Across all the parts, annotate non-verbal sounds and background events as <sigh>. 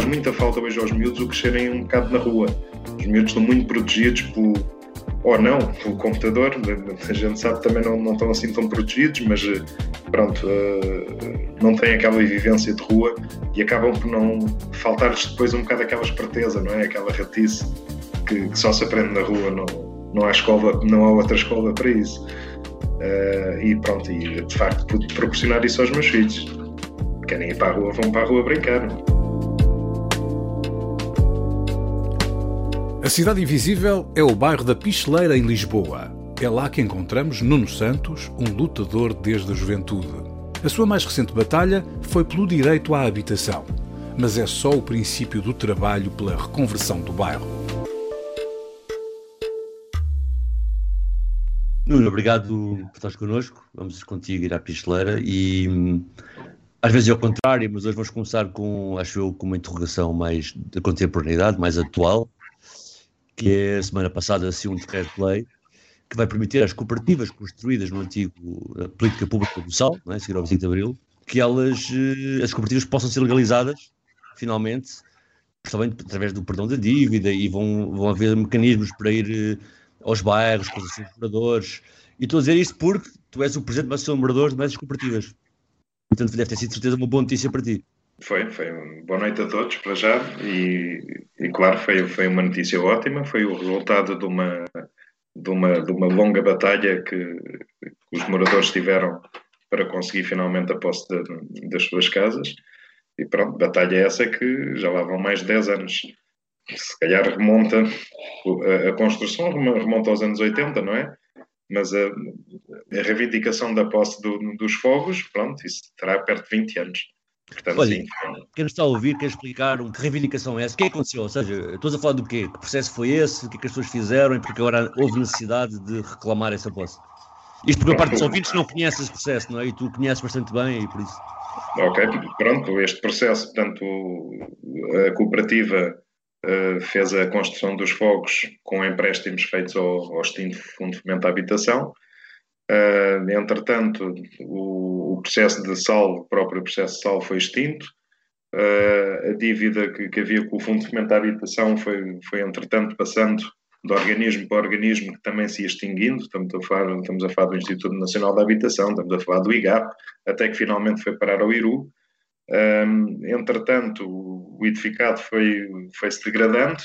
Faz muita falta hoje aos miúdos o crescerem um bocado na rua. Os miúdos estão muito protegidos por, ou não, pelo computador. A gente sabe também não, não estão assim tão protegidos, mas eh, pronto, uh, não têm aquela vivência de rua e acabam por não faltar-lhes depois um bocado aquela esperteza, não é? Aquela ratice que, que só se aprende na rua, não, não há escola, não há outra escola para isso. Uh, e pronto, e de facto pude proporcionar isso aos meus filhos. Querem ir para a rua, vão para a rua brincar. A Cidade Invisível é o bairro da Picheleira, em Lisboa. É lá que encontramos Nuno Santos, um lutador desde a juventude. A sua mais recente batalha foi pelo direito à habitação, mas é só o princípio do trabalho pela reconversão do bairro. Nuno, obrigado por estar connosco. Vamos contigo ir à Picheleira e hum, às vezes é o contrário, mas hoje vamos começar com, acho eu, com uma interrogação mais da contemporaneidade, mais atual, que é semana passada assim um decreto-lei que vai permitir às cooperativas construídas no antigo política pública do Sal, não é, seguir ao 25 de Abril, que elas, eh, as cooperativas possam ser legalizadas, finalmente, principalmente através do perdão da dívida e vão, vão haver mecanismos para ir eh, aos bairros, com os moradores. E estou a dizer isto porque tu és o presidente da Associação de Moradores de Médias Cooperativas. Portanto, deve ter sido, de certeza, uma boa notícia para ti. Foi, foi. Boa noite a todos, para já. E, e claro, foi, foi uma notícia ótima. Foi o resultado de uma, de uma, de uma longa batalha que, os moradores tiveram para conseguir finalmente a posse de, das suas casas. E pronto, batalha essa que já lá vão mais de 10 anos se calhar remonta a, a, construção remonta aos anos 80, não é? Mas a, a reivindicação da posse do, dos fogos, pronto, isso terá perto de 20 anos. Portanto, Olha, sim. quem está a ouvir quer explicar que reivindicação é essa? O que é que aconteceu? Ou seja, estou a falar do quê? Que processo foi esse? O que é que as pessoas fizeram e porque agora houve necessidade de reclamar essa posse? Isto porque a parte dos ouvintes não conhece esse processo, não é? E tu conheces bastante bem e por isso. Ok, pronto, este processo, portanto, a cooperativa uh, fez a construção dos fogos com empréstimos feitos ao, ao extinto Fundo de Fomento à Habitação. Uh, entretanto, o, o, processo de sal, o próprio processo de sal foi extinto. Uh, a dívida que, que, havia com o Fundo de Fomento à Habitação foi, foi, entretanto, passando de organismo para organismo que também se ia extinguindo. Estamos a, falar, estamos a falar do Instituto Nacional da Habitação, estamos a falar do IGAP, até que finalmente foi parar ao IRU. Um, entretanto, o edificado foi, foi-se degradando,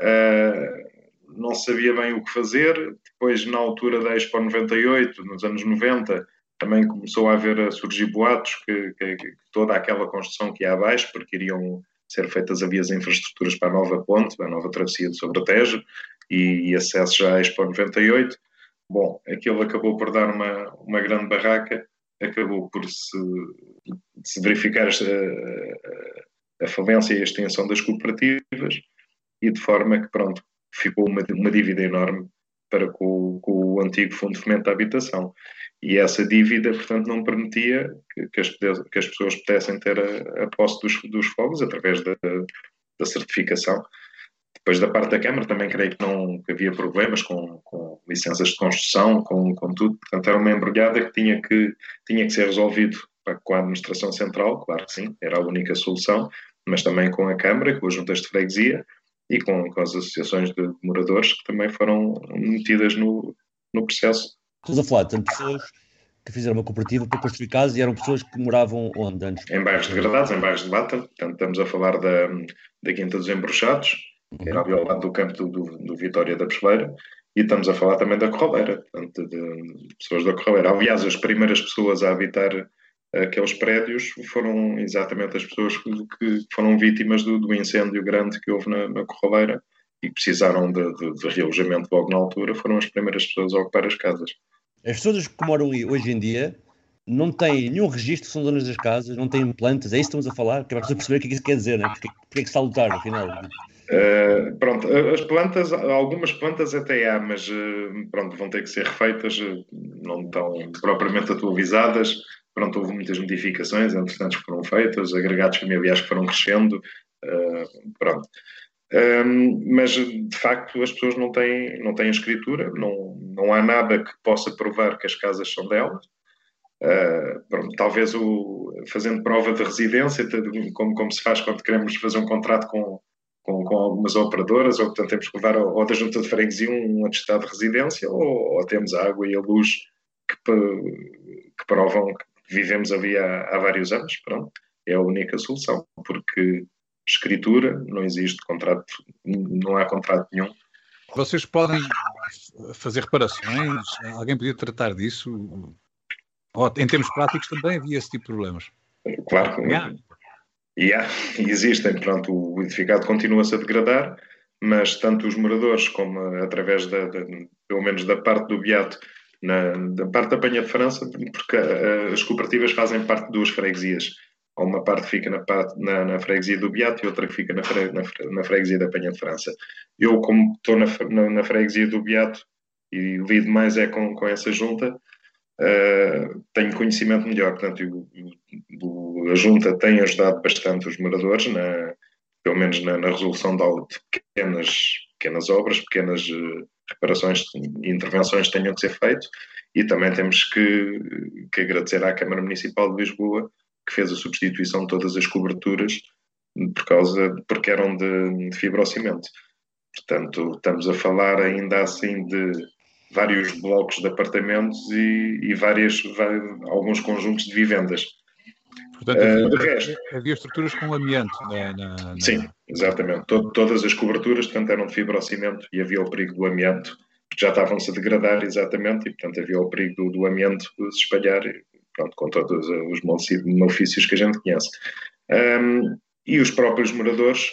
uh, não sabia bem o que fazer. Depois, na altura da Expo 98, nos anos 90, também começou a haver a surgir boatos que, que, que toda aquela construção que há abaixo, porque iriam ser feitas as infraestruturas para a nova ponte, para a nova travessia do Sobretejo e, e acesso já à Expo 98. Bom, aquilo acabou por dar uma, uma grande barraca acabou por se, se verificar a, a, falência e a extensão das cooperativas e de forma que, pronto, ficou uma, uma dívida enorme para com, com, o antigo Fundo de Fomento da Habitação. E essa dívida, portanto, não permitia que, que, as, que as, pessoas pudessem ter a, a posse dos, dos fogos através da, da certificação. Depois da parte da Câmara também creio que não que havia problemas com, com licenças de construção, com, com tudo, portanto era uma embrulhada que tinha que, tinha que ser resolvido com a administração central, claro que sim, era a única solução, mas também com a Câmara, com as juntas de freguesia e com, com as associações de moradores que também foram metidas no, no processo. Estás a falar de pessoas que fizeram uma cooperativa para construir casas e eram pessoas que moravam onde antes? Em bairros degradados, em bairros de Bata, portanto estamos a falar da, da Quinta dos Embruxados, que era ali ao lado do campo do, do, do Vitória da Pesleira, e estamos a falar também da Corraleira, portanto, de, de, pessoas da Corraleira. Aliás, as primeiras pessoas a habitar aqueles prédios foram exatamente as pessoas que, foram vítimas do, do, incêndio grande que houve na, na Corraleira e que precisaram de, de, de, realojamento logo na altura, foram as primeiras pessoas a ocupar as casas. As pessoas que moram aí hoje em dia não têm nenhum registro, são donas das casas, não têm plantas, é isso que estamos a falar, que é para perceber o que é que isso quer dizer, né? porque, porque é que está a lutar, afinal. Uh, pronto, as plantas, algumas plantas até há, mas uh, pronto, vão ter que ser refeitas, não estão propriamente atualizadas. Pronto, houve muitas modificações, entretanto, que foram feitas, agregados familiares que foram crescendo, pronto. Um, mas de facto as pessoas não têm, não têm escritura, não, não há nada que possa provar que as casas são delas. Uh, pronto, talvez o, fazendo prova de residência, como, como se faz quando queremos fazer um contrato com, com, com algumas operadoras, ou portanto temos que levar ao, ao da junta de freguesia um, atestado de residência, ou, ou, temos a água e a luz que, que provam vivemos ali há, há vários anos. Pronto, é a única solução, porque escritura, não existe contrato, não há contrato nenhum. Vocês podem fazer reparações? Alguém podia tratar disso? Ou, em termos práticos também havia esse tipo de problemas? Claro yeah. Yeah, existem. Pronto, o edificado continua-se a degradar, mas tanto os moradores como através da, da pelo menos da parte do Beato, na, da parte da Penha de França, porque uh, as cooperativas fazem parte de duas freguesias uma parte fica na, na, na, freguesia do Beato e outra fica na, fre, na, na, freguesia da Penha de França. Eu, como estou na, na, freguesia do Beato e lido mais é com, com essa junta, uh, tenho conhecimento melhor. Portanto, eu, a junta tem ajudado bastante os moradores, na, pelo menos na, resolução de, pequenas, pequenas obras, pequenas uh, reparações e intervenções tenham que ser feitas. E também temos que, que agradecer à Câmara Municipal de Lisboa que fez a substituição de todas as coberturas por causa, porque eram de, de fibrocimento. Portanto, estamos a falar ainda assim de vários blocos de apartamentos e, e várias, alguns conjuntos de vivendas. Portanto, havia, uh, de resto, havia estruturas com amianto. Na, na, na... Sim, exatamente. Todo, todas as coberturas, portanto, eram de fibrocimento e havia o perigo do amianto, porque já estavam-se a degradar exatamente, e, portanto, havia o perigo do, do amianto se espalhar pronto, com todos os malefícios que a gente conhece. Um, e os próprios moradores,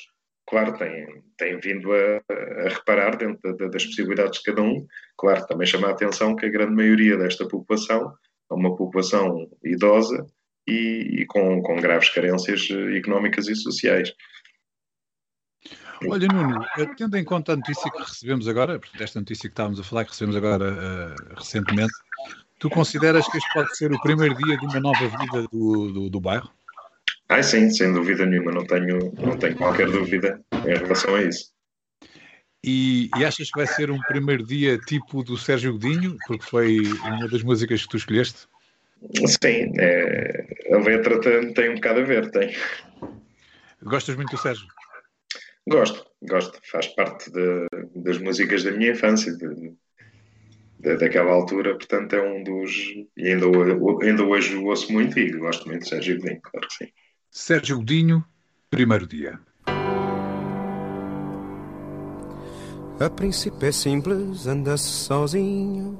claro, têm, têm vindo a, a reparar dentro da, das possibilidades de cada um. Claro, também chama a atenção que a grande maioria desta população é uma população idosa e, e com, com graves carências económicas e sociais. Olha, Nuno, tendo em conta a notícia que recebemos agora, esta notícia que estávamos a falar, que recebemos agora uh, recentemente, Tu consideras que este pode ser o primeiro dia de uma nova vida do, do, do bairro? Ah, sim, sem dúvida nenhuma, não tenho, não tenho qualquer dúvida em relação a isso. E, e, achas que vai ser um primeiro dia tipo do Sérgio Godinho, porque foi uma das músicas que tu escolheste? Sim, é, a letra tem, tem um bocado a ver, tem. Gostas muito do Sérgio? Gosto, gosto. Faz parte de, das músicas da minha infância, de, daquela altura, portanto é um dos. E ainda, ainda hoje o ouço muito e gosto muito de Sérgio Godinho, claro que sim. Sérgio Godinho, primeiro dia. A princípio é simples, anda-se sozinho,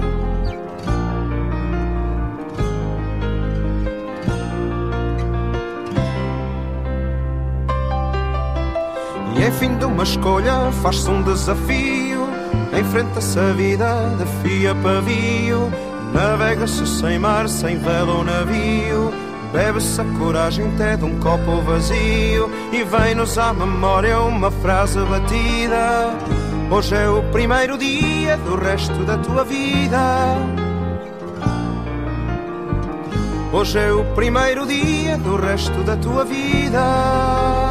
Fim de uma escolha, faz-se um desafio. Enfrenta-se a vida de fio a pavio. Navega-se sem mar, sem vela ou navio. Bebe-se a coragem até de um copo vazio. E vem-nos à memória uma frase batida. Hoje é o primeiro dia do resto da tua vida. Hoje é o primeiro dia do resto da tua vida.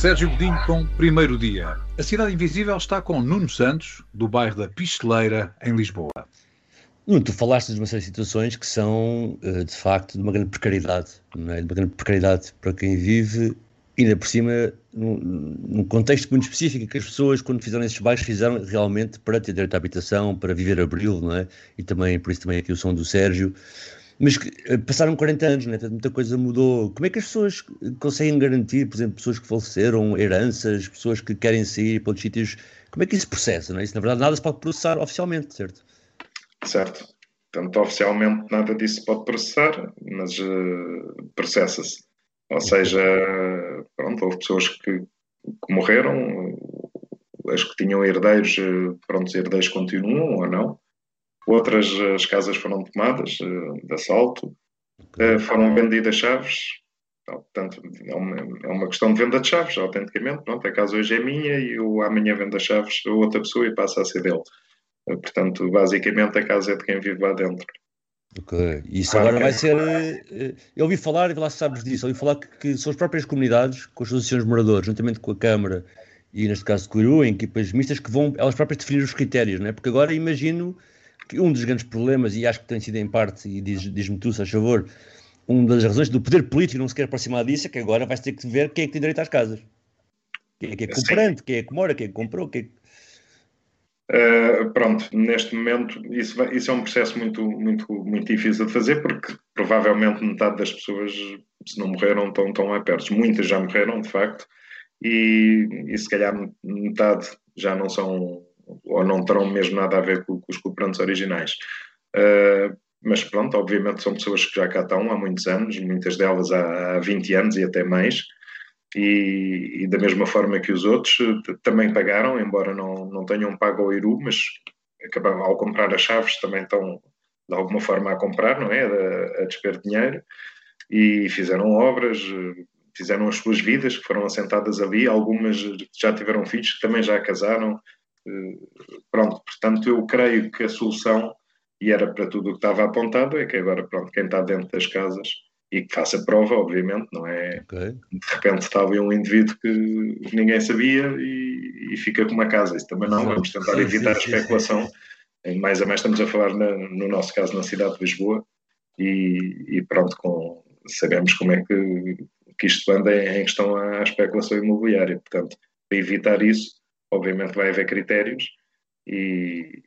Sérgio Godinho com Primeiro Dia. A Cidade Invisível está com Nuno Santos, do bairro da Pisteleira, em Lisboa. Nuno, tu falaste de uma série de situações que são, eh, de facto, de uma grande precariedade, não é? de uma grande precariedade para quem vive, ainda por cima, num contexto muito específico, que as pessoas, quando fizeram esses bairros, fizeram realmente para ter direito à habitação, para viver abril, não é? E também, por isso também aqui o som do Sérgio. Mas eh, passaram 40 anos, né? muita coisa mudou. Como é que as pessoas conseguem garantir, por exemplo, pessoas que faleceram, heranças, pessoas que querem sair para outros sítios? Como é que isso processa? Não é? Isso, na verdade, nada se pode processar oficialmente, certo? Certo. Portanto, oficialmente nada disso pode processar, mas uh, processa-se. Ou seja, pronto, houve pessoas que, que morreram, as que tinham herdeiros, eh, pronto, os herdeiros continuam ou não outras as casas foram tomadas eh, de assalto, eh, foram vendidas chaves, portanto é uma, é uma questão de venda de chaves, autenticamente, pronto, a casa hoje é minha e eu amanhã vendo as chaves a outra pessoa e passa a ser dele. Eh, portanto, basicamente a casa é de quem vive lá dentro. Ok, isso agora ah, vai ser. Eu ouvi falar, e lá sabes disso, ouvi falar que, que, são as próprias comunidades, com as associações de moradores, juntamente com a Câmara e neste caso de Coiru, em equipas mistas, que vão elas próprias definir os critérios, não é? Porque agora imagino que um dos grandes problemas, e acho que tem sido em parte, e diz-me diz tu, se a favor, uma das razões do poder político não se quer aproximar disso é que agora vais ter que ver quem é que tem direito às casas. Quem é que é comprante, quem é que mora, quem é que comprou, quem é que... Uh, pronto, neste momento isso, vai, isso, é um processo muito, muito, muito difícil de fazer porque provavelmente metade das pessoas, se não morreram, estão, estão lá perto. Muitas já morreram, de facto, e, e se calhar metade já não são ou não terão mesmo nada a ver com, com os cooperantes originais. Uh, mas pronto, obviamente são pessoas que já cá estão há muitos anos, muitas delas há, há 20 anos e até mais, e, e, da mesma forma que os outros também pagaram, embora não, não tenham pago ao Iru, mas acabaram, ao comprar as chaves também estão de alguma forma a comprar, não é? A, a desper dinheiro, e fizeram obras, fizeram as suas vidas que foram assentadas ali, algumas já tiveram filhos que também já casaram, pronto, portanto, eu creio que a solução, e era para tudo o que estava apontado, é que agora, pronto, quem está dentro das casas e que faça prova, obviamente, não é? Okay. De repente está ali um indivíduo que ninguém sabia e, e fica com uma casa. Isso também não, vamos tentar evitar a especulação. Mais a mais estamos a falar, na, no nosso caso, na cidade de Lisboa e, e pronto, com, sabemos como é que, que isto anda em questão à especulação imobiliária. Portanto, para evitar isso, obviamente vai haver critérios e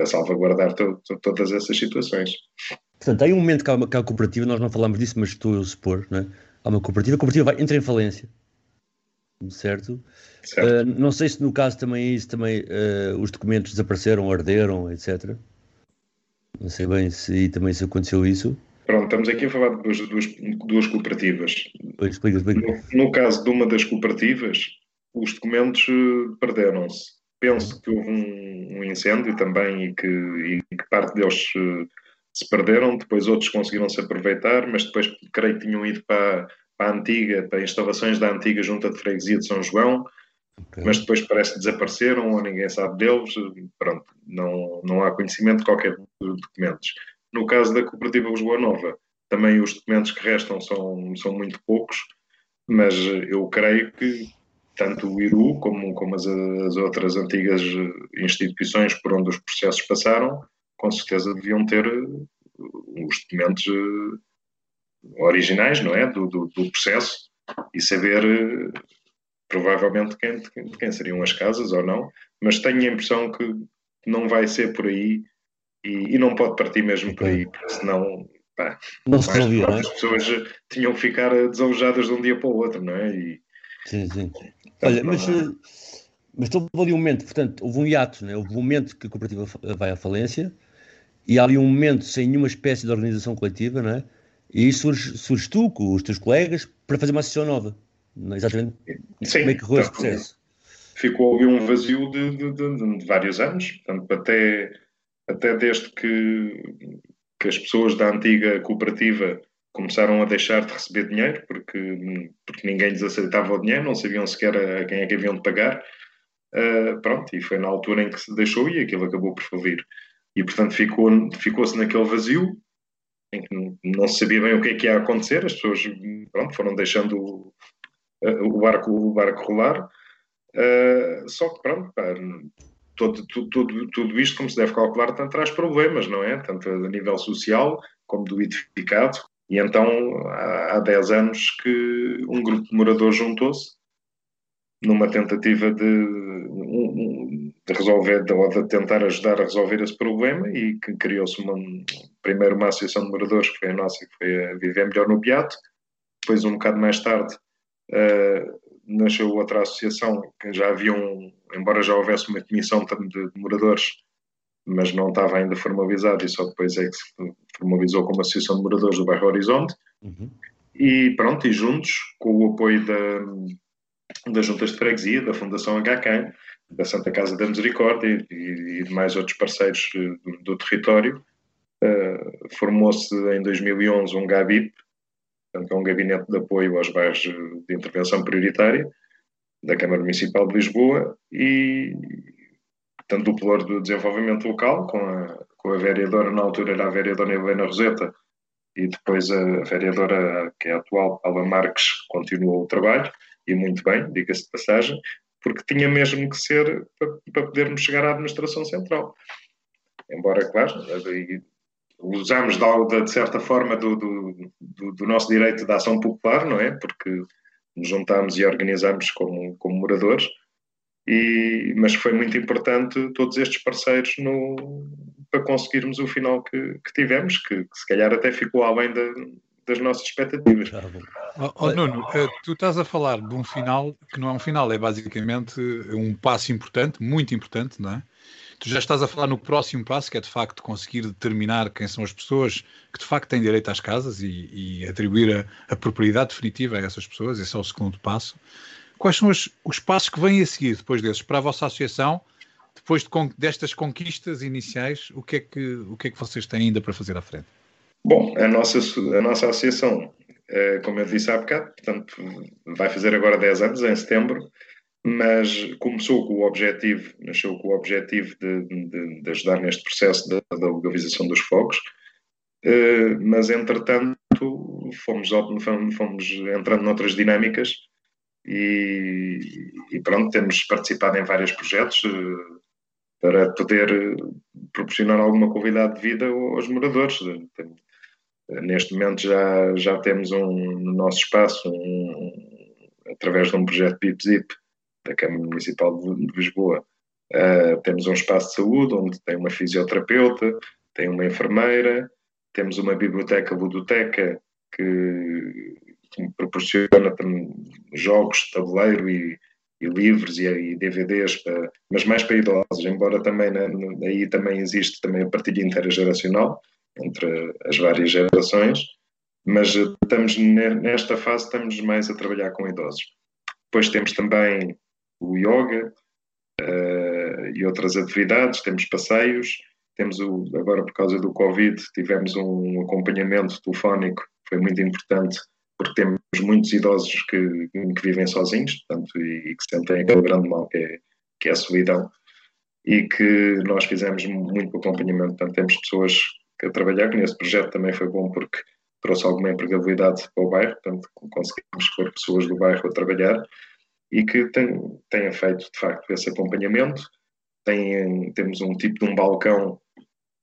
a salvaguardar to, to, todas essas situações. Portanto, há um momento que há, uma, que há cooperativa, nós não falamos disso, mas estou a supor, não é? há uma cooperativa, a cooperativa vai, entra em falência, certo? certo. Uh, não sei se no caso também é isso, também uh, os documentos desapareceram, arderam, etc. Não sei bem se também se aconteceu isso. Pronto, estamos aqui a falar de duas, duas, duas cooperativas. Explica, explica. No, no, caso de uma das cooperativas, os documentos eh, perderam-se. Penso que houve um, um, incêndio também e que, e que parte deles se perderam, depois outros conseguiram se aproveitar, mas depois creio que tinham ido para, para a antiga, para instalações da antiga Junta de Freguesia de São João, okay. mas depois parece que desapareceram ou ninguém sabe deles. Pronto, não, não há conhecimento de qualquer documentos. No caso da Cooperativa Lisboa Nova, também os documentos que restam são, são muito poucos, mas eu creio que tanto o IRU como, como as, as outras antigas instituições por onde os processos passaram com certeza deviam ter eh, os documentos eh, originais, não é? Do, do, do processo e saber eh, provavelmente quem, de quem seriam as casas ou não, mas tenho a impressão que não vai ser por aí e, e não pode partir mesmo por aí, porque senão pá, não se resolvia, é? as pessoas tinham que ficar desalojadas de um dia para o outro, não é? E, sim, sim. Olha, mas, mas houve ali um momento, portanto, houve um hiato, né? houve um momento que a cooperativa vai à falência, e há ali um momento sem nenhuma espécie de organização coletiva, não é? E surge, surge tu com os teus colegas para fazer uma sessão nova. Não é exatamente Sim, como é que correu esse processo? Ficou ali um vazio de, de, de, de, vários anos, portanto, até, até desde que, que as pessoas da antiga cooperativa começaram a deixar de receber dinheiro, porque, porque ninguém lhes aceitava o dinheiro, não sabiam sequer a quem é que haviam de pagar. Uh, pronto, e foi na altura em que se deixou e aquilo acabou por falir e portanto ficou, ficou-se naquele vazio em que não se sabia bem o que é que ia acontecer, as pessoas pronto, foram deixando o, o, barco, o barco rolar, uh, só que pronto, pá, todo, tudo, tudo isto, como se deve calcular, tanto traz problemas, não é? Tanto a nível social como do edificado. E então há, há 10 anos que um grupo de moradores juntou-se numa tentativa de, de resolver ou de tentar ajudar a resolver esse problema e que criou-se uma, primeiro uma associação de moradores que foi a nossa, que foi a Viver Melhor no Beato, depois um bocado mais tarde uh, nasceu outra associação que já havia um, embora já houvesse uma comissão de, de moradores mas não estava ainda formalizado e só depois é que se formalizou como Associação de Moradores do Bairro Horizonte uhum. e pronto, e juntos com o apoio da das juntas de freguesia, da Fundação HCAM, da Santa Casa da Misericórdia e, e de mais outros parceiros eh, do, do território. Uh, Formou-se em 2011 um GABIP, portanto, é um Gabinete de Apoio aos Bairros de Intervenção Prioritária da Câmara Municipal de Lisboa e, portanto, o Pluro do Desenvolvimento Local, com a, com a vereadora, na altura era a vereadora Helena Roseta, e depois a vereadora, que é atual, Paula Marques, continuou o trabalho e muito bem, diga-se de passagem, porque tinha mesmo que ser para, para podermos chegar à administração central. Embora, claro, usamos de, de certa forma do, do, do, do, nosso direito de ação popular, não é? Porque nos juntámos e organizámos como, como moradores, e, mas foi muito importante todos estes parceiros no, para conseguirmos o final que, que tivemos, que, que, se calhar até ficou além da, das nossas expectativas. Oh, oh, Nuno, eh, tu estás a falar de um final que não é um final, é basicamente um passo importante, muito importante, não é? Tu já estás a falar no próximo passo, que é de facto conseguir determinar quem são as pessoas que de facto têm direito às casas e, e atribuir a, a, propriedade definitiva a essas pessoas, esse é o segundo passo. Quais são os, os passos que vêm a seguir depois desses para a vossa associação? Depois de, destas conquistas iniciais, o que, é que, o que é que vocês têm ainda para fazer à frente? Bom, a nossa, a nossa associação, eh, como eu disse há bocado, portanto, vai fazer agora 10 anos, em setembro, mas começou com o objetivo, nasceu com o objetivo de, de, de ajudar neste processo da, da legalização dos fogos, eh, mas entretanto fomos, fomos entrando noutras dinâmicas e, e pronto, temos participado em vários projetos eh, para poder proporcionar alguma qualidade de vida aos moradores. Neste momento já, já temos um, no nosso espaço, um, através de um projeto PIPZIP da Câmara Municipal de, de Lisboa, Uh, temos um espaço de saúde onde tem uma fisioterapeuta, tem uma enfermeira, temos uma biblioteca ludoteca que, que proporciona jogos de tabuleiro e, e livros e, e, DVDs, para, mas mais para idosos, embora também aí também existe também a partilha intergeracional entre as várias gerações, mas estamos nesta fase estamos mais a trabalhar com idosos. Depois temos também o yoga uh, e outras atividades, temos passeios, temos o, agora por causa do Covid, tivemos um acompanhamento telefónico, foi muito importante, porque temos muitos idosos que, que vivem sozinhos, portanto, e, e, que sentem aquele grande mal que é, que é a solidão, e que nós fizemos muito acompanhamento, portanto, temos pessoas a trabalhar, que nesse projeto também foi bom porque trouxe alguma empregabilidade para o bairro, portanto, conseguimos pôr pessoas do bairro a trabalhar, e que tenha feito, de facto, esse acompanhamento. Tem, temos um tipo de um balcão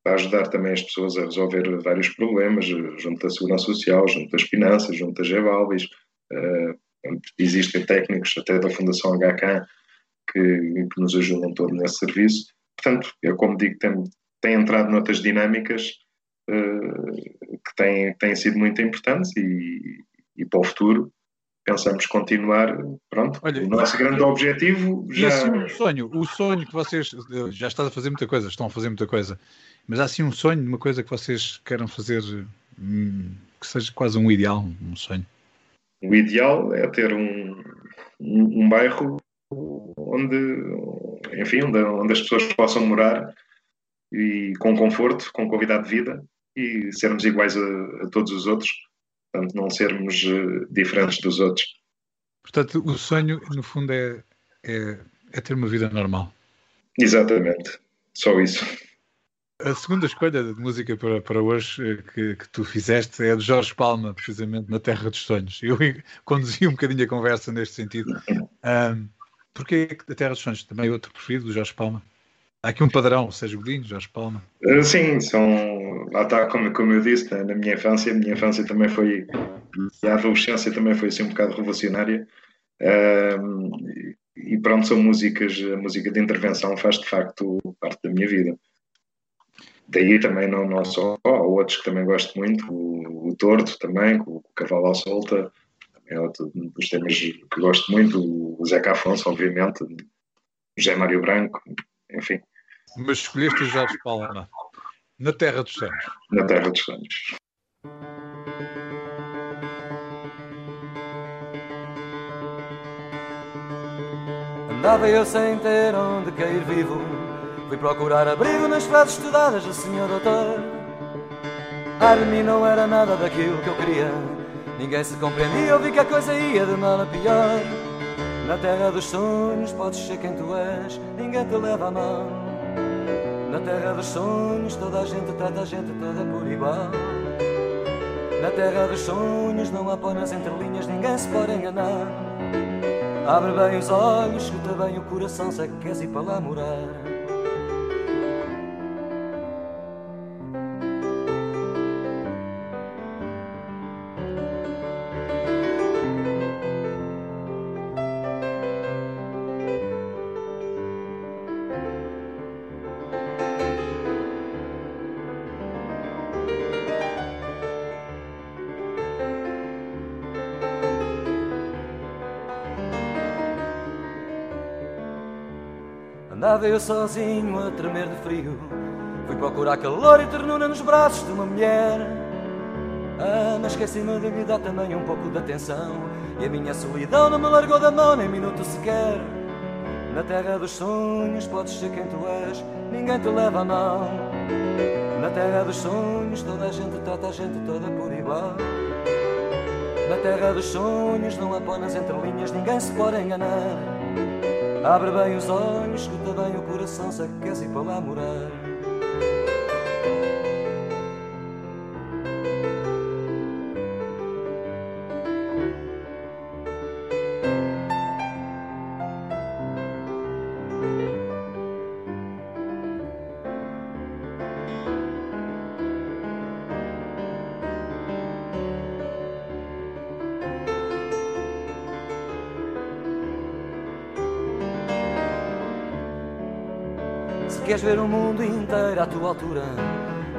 para ajudar também as pessoas a resolver vários problemas, junto da Segurança Social, junto das Finanças, junto da Gevalvis. Uh, existem técnicos até da Fundação HK que, que, nos ajudam todo nesse serviço. Portanto, eu como digo, tem, tem entrado noutras dinâmicas uh, que têm, têm sido muito importantes e, e para o futuro pensamos continuar, pronto, Olha, o nosso grande objetivo já... Assim um sonho, o sonho que vocês, já estás a fazer muita coisa, estão a fazer muita coisa, mas há assim um sonho de uma coisa que vocês queiram fazer, hum, que seja quase um ideal, um sonho. O ideal é ter um, um, um bairro onde, enfim, onde, onde as pessoas possam morar e com conforto, com qualidade de vida e sermos iguais a, a todos os outros portanto, não sermos uh, diferentes dos outros. Portanto, o sonho, no fundo, é, é, é ter uma vida normal. Exatamente, só isso. A segunda escolha de música para, para hoje eh, que, que, tu fizeste é de Jorge Palma, precisamente na Terra dos Sonhos. Eu <laughs> conduzi um bocadinho a conversa neste sentido. <laughs> Um, Porquê a Terra dos Sonhos? Também outro preferido do Jorge Palma? Há aqui um padrão, Sérgio Godinho, Jorge Palma. Uh, sim, são. Lá está, como, como eu disse, na, minha infância, a minha infância também foi. E a adolescência também foi assim um bocado revolucionária. Uh, e pronto, são músicas, a música de intervenção faz de facto parte da minha vida. Daí também não, não só, há outros que também gosto muito, o, o Torto também, o, o Cavalo à Solta, é outro dos temas que gosto muito, o Zeca Afonso, obviamente, o José Mário Branco, enfim. Mas escolheste o Jorge Palma na Terra dos Sonhos. Na Terra dos Sonhos. Andava eu sem ter onde cair vivo. Fui procurar abrigo nas frases estudadas do senhor doutor. Mim não era nada daquilo que eu queria. Ninguém se compreendia, eu vi que a coisa ia de mal a pior. Na terra dos sonhos podes ser quem tu és Ninguém te leva a mão na terra dos sonhos toda a gente trata a gente toda por igual. Na terra dos sonhos não há nas entrelinhas, ninguém se pode enganar. Abre bem os olhos, escuta bem o coração, se que queres ir para lá morar. Andava eu sozinho a tremer de frio. Fui procurar calor e ternura nos braços de uma mulher. Ah, mas esqueci-me de lhe dar também um pouco de atenção. E a minha solidão não me largou da mão nem minuto sequer. Na terra dos sonhos podes ser quem tu és Ninguém te leva a mão Na terra dos sonhos toda a gente trata a gente toda por igual. Na terra dos sonhos não há pó nas entrelinhas Ninguém se pode enganar Abre bem os olhos, escuta bem o coração, se aquece para lá morar. Queres ver o mundo inteiro à tua altura,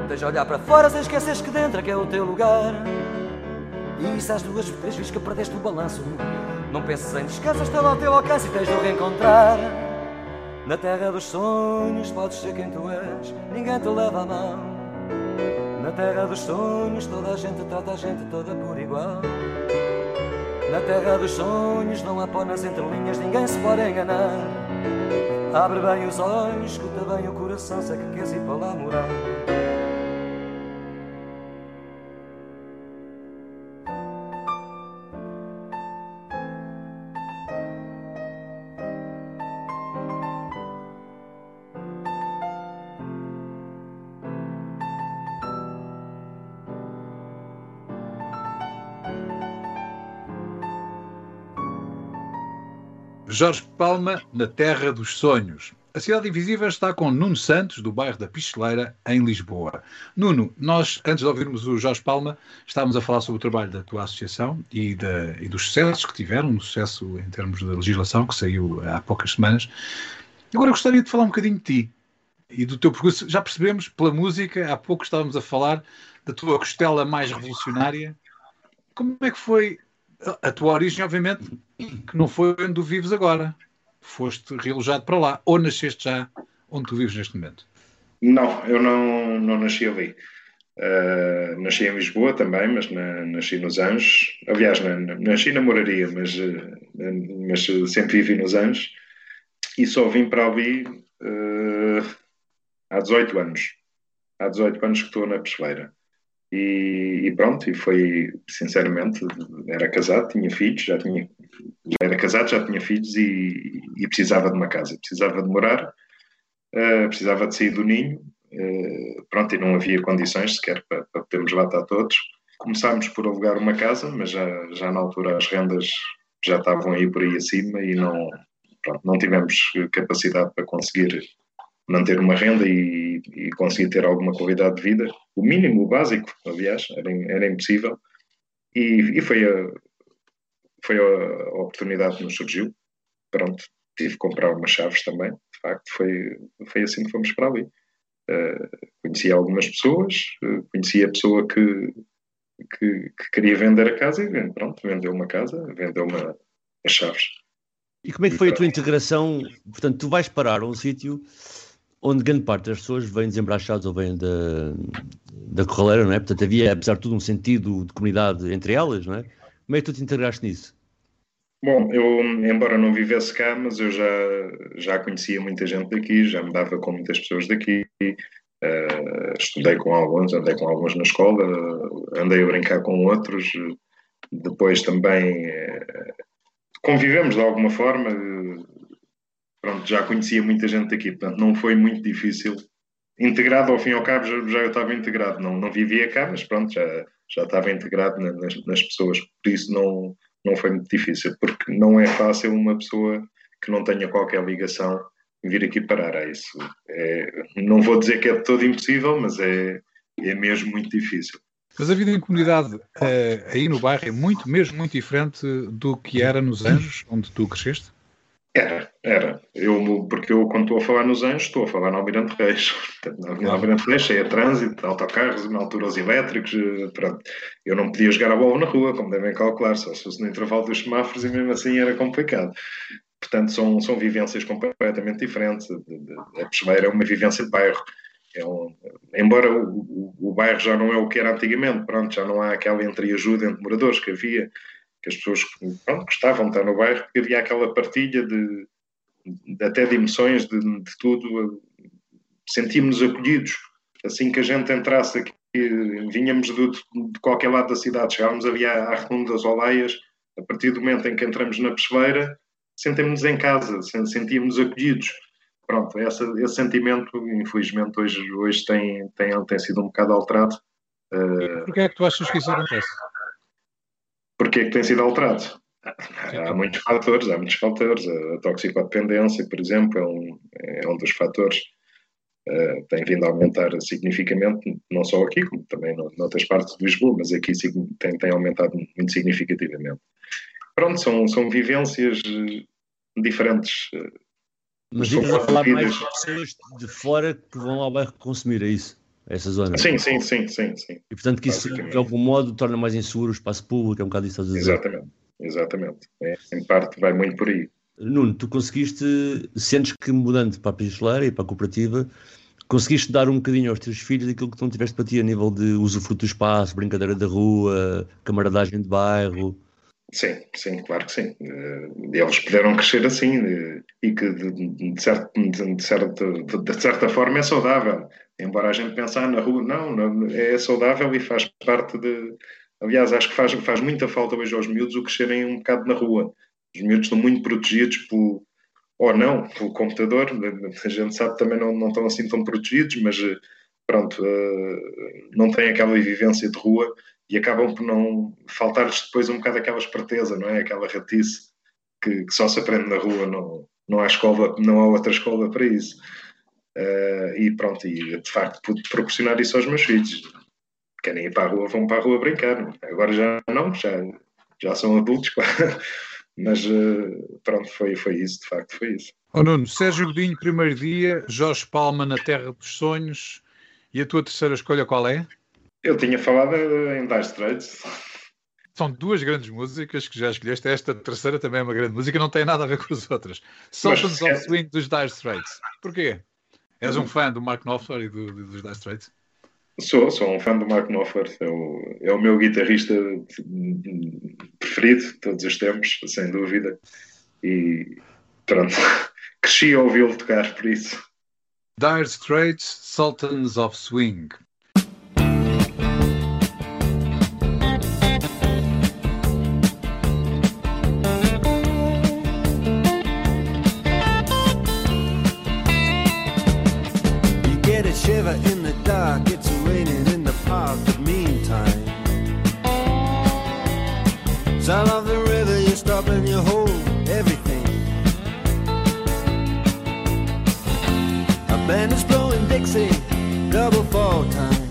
tens olhar para fora sem esqueceres que dentro é que é o teu lugar. E se às duas, três vezes que perdeste o balanço, não penses em descanso, está lá ao teu alcance e tens de o reencontrar. Na terra dos sonhos podes ser quem tu és, ninguém te leva a mão. Na terra dos sonhos toda a gente trata a gente toda por igual. Na terra dos sonhos não há pó nas entrelinhas, ninguém se pode enganar. Abre bem os olhos, escuta bem o coração, se é que queres ir para lá morar. Jorge Palma, na Terra dos Sonhos. A Cidade Invisível está com Nuno Santos, do bairro da Picheleira, em Lisboa. Nuno, nós, antes de ouvirmos o Jorge Palma, estávamos a falar sobre o trabalho da tua associação e, da, e dos sucessos que tiveram, um sucesso em termos de legislação, que saiu há poucas semanas. Agora gostaria de falar um bocadinho de ti e do teu percurso. Já percebemos pela música, há pouco estávamos a falar da tua costela mais revolucionária. Como é que foi a tua origem, obviamente, que não foi onde tu vives agora. Foste realojado para lá. Ou nasceste já onde tu vives neste momento? Não, eu não, não nasci ali. Uh, nasci em Lisboa também, mas na, nasci nos Anjos. Aliás, na, nasci na Moraria, mas, uh, mas sempre vivi nos Anjos. E só vim para ali uh, há 18 anos. Há 18 anos que estou na Pesleira. E, e, pronto, e foi, sinceramente, era casado, tinha filhos, já tinha, já era casado, já tinha filhos e, e precisava de uma casa, precisava de morar, uh, precisava de sair do ninho, uh, pronto, e não havia condições sequer para, para podermos lá estar todos. Começámos por alugar uma casa, mas já, já na altura as rendas já estavam aí por aí acima e não, pronto, não tivemos capacidade para conseguir manter uma renda e, e, conseguir ter alguma qualidade de vida, o mínimo, o básico, aliás, era, era impossível. E, e, foi, a, foi a oportunidade que nos surgiu. Pronto, tive que comprar umas chaves também, de facto, foi, foi assim que fomos para ali. Uh, conheci algumas pessoas, uh, conheci a pessoa que, que, que, queria vender a casa e pronto, vendeu uma casa, vendeu uma, as chaves. E como é que foi a tua integração? Portanto, tu vais parar a um sítio onde grande parte das pessoas vêm desembrachados ou vêm da, da corraleira, não é? Portanto, havia, apesar de tudo, um sentido de comunidade entre elas, não é? Como é que tu te integraste nisso? Bom, eu, embora não vivesse cá, mas eu já, já conhecia muita gente daqui, já me dava com muitas pessoas daqui, uh, estudei com alguns, andei com alguns na escola, andei a brincar com outros, depois também uh, convivemos de alguma forma, pronto, já conhecia muita gente aqui, portanto não foi muito difícil. Integrado ao fim e ao cabo já, já eu estava integrado, não, não vivia cá, mas pronto, já, já estava integrado na, nas, nas pessoas, por isso não, não foi muito difícil, porque não é fácil uma pessoa que não tenha qualquer ligação vir aqui parar a isso. É, não vou dizer que é todo impossível, mas é, é mesmo muito difícil. Mas a vida em comunidade eh, aí no bairro é muito, mesmo muito diferente do que era nos Anjos, onde tu cresceste? Era, era. Eu, porque eu, quando estou a falar nos Anjos, estou a falar no Almirante Reis. No Almirante Reis, cheia de trânsito, autocarros, na altura os elétricos. Eh, pronto. Eu não podia jogar a bola na rua, como devem calcular, só se fosse no intervalo dos semáforos e mesmo assim era complicado. Portanto, são, são vivências completamente diferentes. A Pessoeira é uma vivência de bairro. É um, embora o, o, o, bairro já não é o que era antigamente, pronto, já não há aquela entreajuda entre moradores que havia que as pessoas pronto, gostavam de estar no bairro, porque havia aquela partilha de, de até de emoções, de, de tudo. Sentíamos-nos acolhidos. Assim que a gente entrasse aqui, vinhamos de, de qualquer lado da cidade, chegávamos ali à, à Redonda das Olaias, a partir do momento em que entramos na pessoeira, sentimos-nos em casa, sentíamos acolhidos. Pronto, essa, esse sentimento, infelizmente, hoje, hoje tem, tem, tem sido um bocado alterado. Uh, Porquê é que tu achas que isso acontece? Porquê é que tem sido alterado? Há muitos fatores, há muitos fatores. A toxicodependência, por exemplo, é um, é um dos fatores. Uh, tem vindo a aumentar significativamente, não só aqui, como também noutras partes de Lisboa, mas aqui tem, tem aumentado muito significativamente. Pronto, são, são vivências eh, diferentes. Mas estás a falar mais de pessoas de fora que vão ao bairro consumir, é isso? Essa zona? Sim, sim, sim, sim, sim. E portanto que isso de algum modo torna mais inseguro o espaço público, é um bocado isso estás a dizer. Exatamente, exatamente. É, em parte vai muito por aí. Nuno, tu conseguiste, sentes que mudando para a pistoleira e para a cooperativa, conseguiste dar um bocadinho aos teus filhos aquilo que não tiveste para ti a nível de usufruto do espaço, brincadeira da rua, camaradagem de bairro? Sim, sim, claro que sim. Eh, eles puderam crescer assim eh, e que de, de, de, certo, de, certa, de, certa forma é saudável. Embora a gente pensar na rua, não, não, é saudável e faz parte de. Aliás, acho que faz, faz muita falta hoje aos miúdos o crescerem um bocado na rua. Os miúdos estão muito protegidos por, ou não, pelo computador. A gente sabe também não, não estão assim tão protegidos, mas eh, pronto, não têm aquela vivência de rua e acabam por não faltar-lhes depois um bocado aquela esperteza, não é? Aquela ratice que, que, só se aprende na rua, não, não há escola, não há outra escola para isso. Uh, e pronto, e de facto pude proporcionar isso aos meus filhos. Querem ir para a rua, vão para a rua brincar. Agora já não, já, já são adultos, <laughs> claro. Mas uh, pronto, foi, foi isso, de facto, foi isso. Oh Nuno, Sérgio Godinho, primeiro dia, Jorge Palma na Terra dos Sonhos. E a tua terceira escolha qual é? Eu tinha falado em Dire Straits. São duas grandes músicas que já escolheste. Esta terceira também é uma grande música, não tem nada a ver com as outras. Sultans of Swing dos Dire Straits. Porquê? És um fã do Mark Knopfler e do, dos Dire Straits? Sou, sou um fã do Mark Knopfler. É o, é o meu guitarrista preferido de todos os tempos, sem dúvida. E pronto, <laughs> cresci a ouvi-lo tocar por isso. Dire Straits, Sultans of Swing. A band is blowing Dixie, double fall time.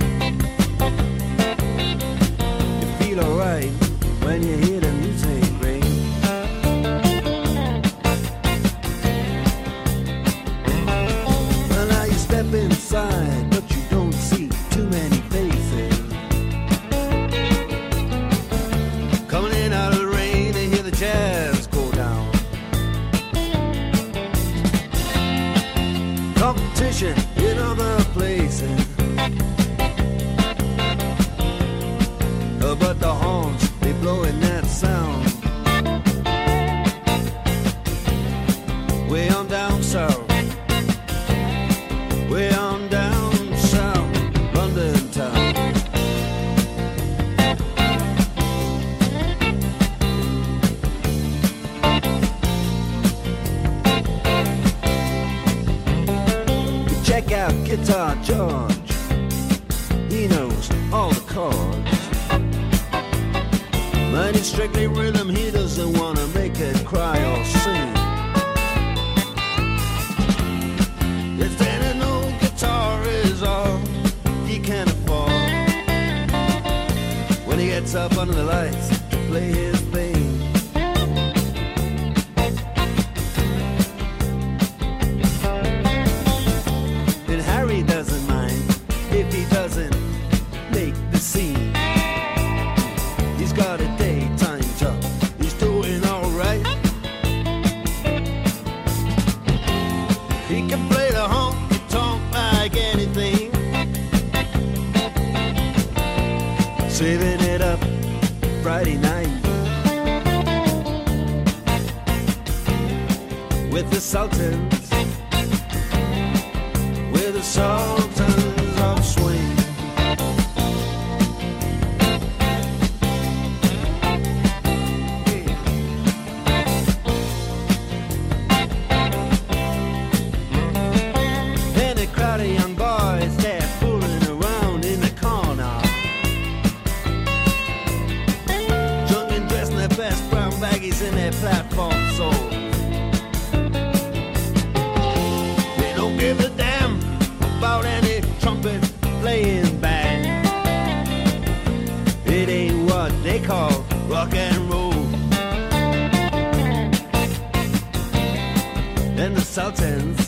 Up under the lights to play his rock and roll. And the Sultans.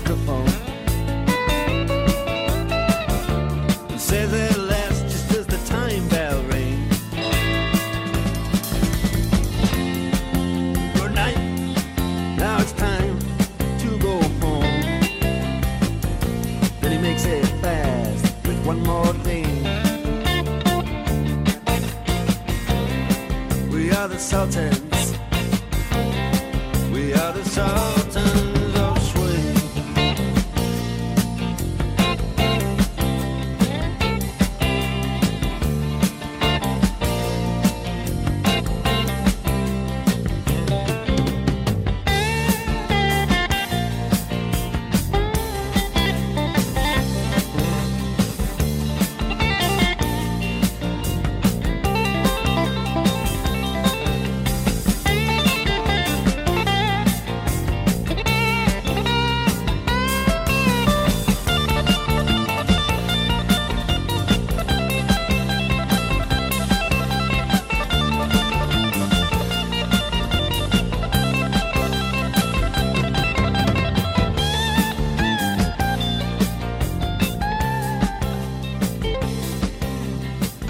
Microphone.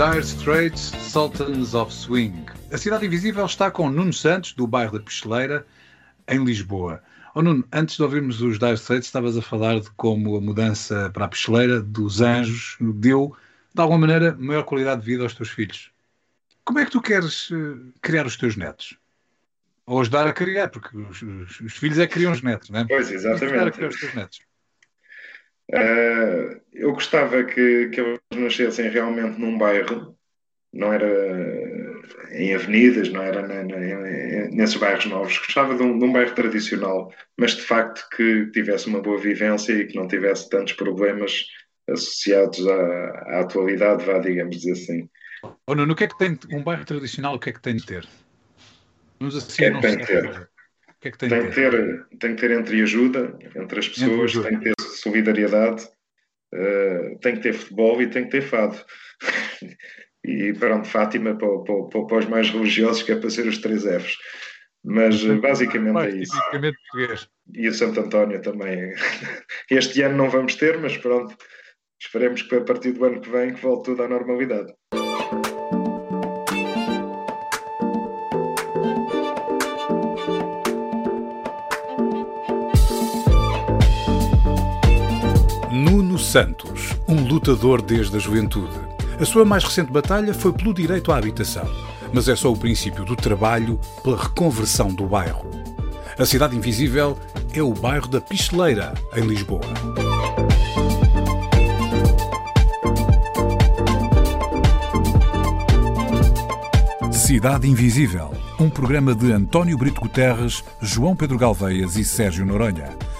Dire Straits, Sultans of Swing. A Cidade Invisível está com Nuno Santos, do bairro da Picheleira, em Lisboa. Oh, Nuno, antes de ouvirmos os Dire Straits, estavas a falar de como a mudança para a Picheleira dos Anjos deu, de alguma maneira, maior qualidade de vida aos teus filhos. Como é que tu queres eh, criar os teus netos? Ou ajudar a criar, porque os, os- os filhos é que criam os netos, não é? Pois, exatamente. criar os teus netos? Eh, eu gostava que, que eles nascessem realmente num bairro, não era em avenidas, não era na- na- nesses bairros novos. Gostava de um, de um bairro tradicional, mas de facto que tivesse uma boa vivência e que não tivesse tantos problemas associados à, à atualidade, vá, digamos dizer assim. Oh, Nuno, o que é que tem um bairro tradicional, o que é que tem de ter? Vamos assim, é que tem de ter? Que é que tem, Tem que ter? ter, tem que ter entreajuda entre as pessoas, Entreajuda. tem que ter solidariedade, eh, tem que ter futebol e tem que ter fado. <laughs> E pronto, Fátima para, para, para, para os mais religiosos, que é para ser os três Fs. Mas eh, basicamente Mais é isso. português. E o Santo António também. <laughs> Este ano não vamos ter, mas pronto, esperemos que a partir do ano que vem que volte tudo à normalidade. Santos, um lutador desde a juventude. A sua mais recente batalha foi pelo direito à habitação, mas é só o princípio do trabalho pela reconversão do bairro. A Cidade Invisível é o bairro da Picheleira, em Lisboa. Cidade Invisível, um programa de António Brito Guterres, João Pedro Galveias e Sérgio Noronha,